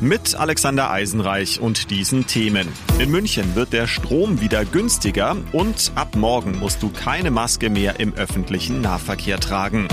mit Alexander Eisenreich und diesen Themen. In München wird der Strom wieder günstiger und ab morgen musst du keine Maske mehr im öffentlichen Nahverkehr tragen.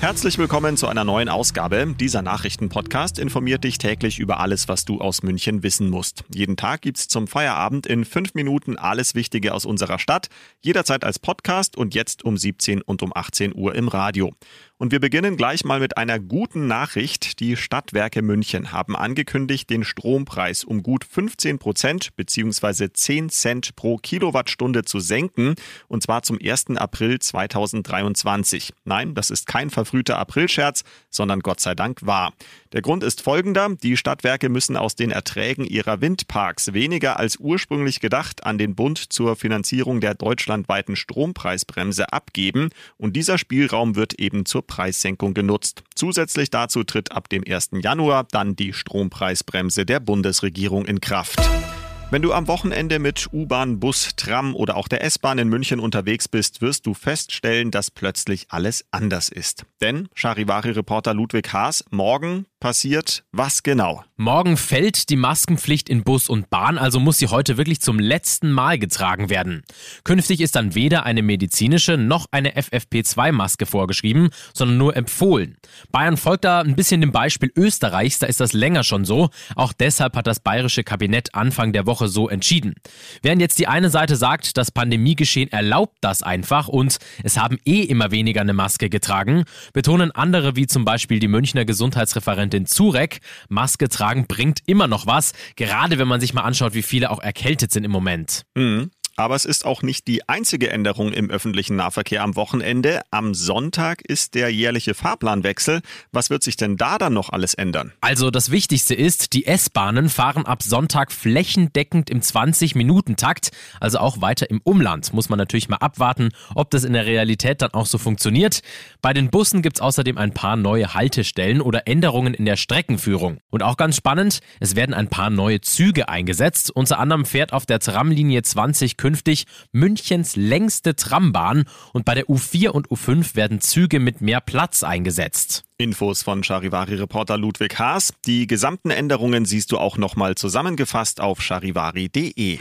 Herzlich willkommen zu einer neuen Ausgabe. Dieser Nachrichtenpodcast informiert dich täglich über alles, was du aus München wissen musst. Jeden Tag gibt's zum Feierabend in fünf Minuten alles Wichtige aus unserer Stadt, jederzeit als Podcast und jetzt um 17 und um 18 Uhr im Radio. Und wir beginnen gleich mal mit einer guten Nachricht. Die Stadtwerke München haben angekündigt, den Strompreis um gut 15 Prozent bzw. 10 Cent pro Kilowattstunde zu senken. Und zwar zum 1. April 2023. Nein, das ist kein verfrühter Aprilscherz, sondern Gott sei Dank wahr. Der Grund ist folgender. Die Stadtwerke müssen aus den Erträgen ihrer Windparks weniger als ursprünglich gedacht an den Bund zur Finanzierung der deutschlandweiten Strompreisbremse abgeben. Und dieser Spielraum wird eben zur Preissenkung genutzt. Zusätzlich dazu tritt ab dem 1. Januar dann die Strompreisbremse der Bundesregierung in Kraft. Wenn du am Wochenende mit U-Bahn, Bus, Tram oder auch der S-Bahn in München unterwegs bist, wirst du feststellen, dass plötzlich alles anders ist. Denn Charivari-Reporter Ludwig Haas, morgen passiert was genau? Morgen fällt die Maskenpflicht in Bus und Bahn, also muss sie heute wirklich zum letzten Mal getragen werden. Künftig ist dann weder eine medizinische noch eine FFP2-Maske vorgeschrieben, sondern nur empfohlen. Bayern folgt da ein bisschen dem Beispiel Österreichs, da ist das länger schon so. Auch deshalb hat das bayerische Kabinett Anfang der Woche so entschieden. Während jetzt die eine Seite sagt, das Pandemiegeschehen erlaubt das einfach und es haben eh immer weniger eine Maske getragen, betonen andere wie zum Beispiel die Münchner Gesundheitsreferentin Zurek, Maske tragen bringt immer noch was, gerade wenn man sich mal anschaut, wie viele auch erkältet sind im Moment. Mhm. Aber es ist auch nicht die einzige Änderung im öffentlichen Nahverkehr am Wochenende. Am Sonntag ist der jährliche Fahrplanwechsel. Was wird sich denn da dann noch alles ändern? Also das Wichtigste ist, die S-Bahnen fahren ab Sonntag flächendeckend im 20-Minuten-Takt, also auch weiter im Umland. Muss man natürlich mal abwarten, ob das in der Realität dann auch so funktioniert. Bei den Bussen gibt es außerdem ein paar neue Haltestellen oder Änderungen in der Streckenführung. Und auch ganz spannend, es werden ein paar neue Züge eingesetzt. Unter anderem fährt auf der Tramlinie 20 künftig Münchens längste Trambahn und bei der U4 und U5 werden Züge mit mehr Platz eingesetzt. Infos von Charivari-Reporter Ludwig Haas. Die gesamten Änderungen siehst du auch nochmal zusammengefasst auf charivari.de.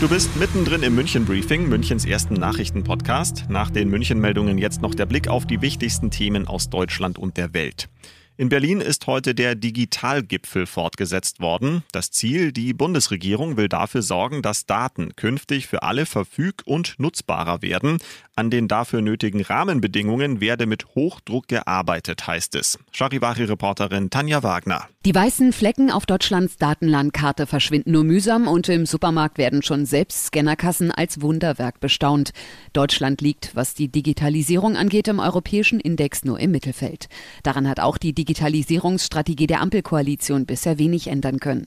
Du bist mittendrin im München Briefing, Münchens ersten Nachrichtenpodcast. Nach den München-Meldungen jetzt noch der Blick auf die wichtigsten Themen aus Deutschland und der Welt. In Berlin ist heute der Digitalgipfel fortgesetzt worden. Das Ziel, die Bundesregierung will dafür sorgen, dass Daten künftig für alle verfüg- und nutzbarer werden. An den dafür nötigen Rahmenbedingungen werde mit Hochdruck gearbeitet, heißt es. Charivari-Reporterin Tanja Wagner. Die weißen Flecken auf Deutschlands Datenlandkarte verschwinden nur mühsam und im Supermarkt werden schon selbst Scannerkassen als Wunderwerk bestaunt. Deutschland liegt, was die Digitalisierung angeht, im europäischen Index nur im Mittelfeld. Daran hat auch die Digitalisierungsstrategie der Ampelkoalition bisher wenig ändern können.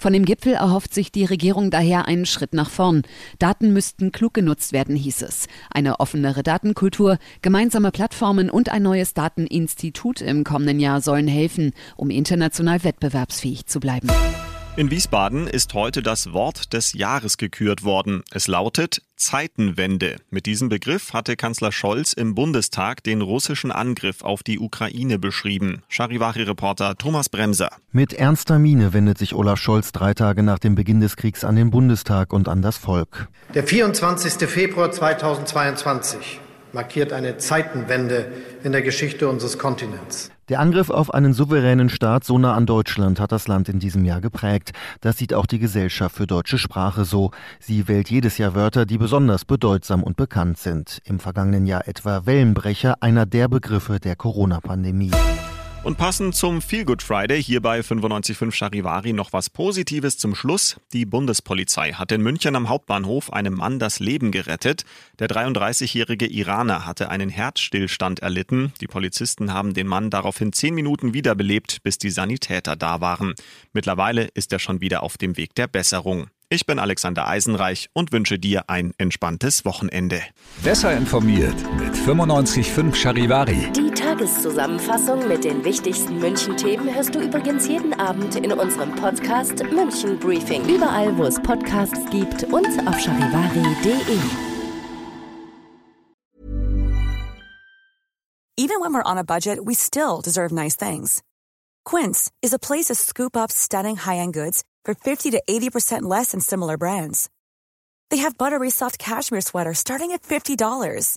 Von dem Gipfel erhofft sich die Regierung daher einen Schritt nach vorn. Daten müssten klug genutzt werden, hieß es. Eine offenere Datenkultur, gemeinsame Plattformen und ein neues Dateninstitut im kommenden Jahr sollen helfen, um international wettbewerbsfähig zu bleiben. In Wiesbaden ist heute das Wort des Jahres gekürt worden. Es lautet Zeitenwende. Mit diesem Begriff hatte Kanzler Scholz im Bundestag den russischen Angriff auf die Ukraine beschrieben. Charivari-Reporter Thomas Bremser. Mit ernster Miene wendet sich Olaf Scholz drei Tage nach dem Beginn des Kriegs an den Bundestag und an das Volk. Der 24. Februar 2022 markiert eine Zeitenwende in der Geschichte unseres Kontinents. Der Angriff auf einen souveränen Staat so nah an Deutschland hat das Land in diesem Jahr geprägt. Das sieht auch die Gesellschaft für deutsche Sprache so. Sie wählt jedes Jahr Wörter, die besonders bedeutsam und bekannt sind. Im vergangenen Jahr etwa Wellenbrecher, einer der Begriffe der Corona-Pandemie. Und passend zum Feel Good Friday hier bei 95.5 Charivari noch was Positives zum Schluss. Die Bundespolizei hat in München am Hauptbahnhof einem Mann das Leben gerettet. Der 33-jährige Iraner hatte einen Herzstillstand erlitten. Die Polizisten haben den Mann daraufhin zehn Minuten wiederbelebt, bis die Sanitäter da waren. Mittlerweile ist er schon wieder auf dem Weg der Besserung. Ich bin Alexander Eisenreich und wünsche dir ein entspanntes Wochenende. Besser informiert mit 95.5 Charivari. Tageszusammenfassung mit den wichtigsten München-Themen hörst du übrigens jeden Abend in unserem Podcast München Briefing. Überall, wo es Podcasts gibt und auf charivari.de. Even when we're on a budget, we still deserve nice things. Quince is a place to scoop up stunning high-end goods for 50 to 80% less than similar brands. They have buttery soft cashmere sweaters starting at $50,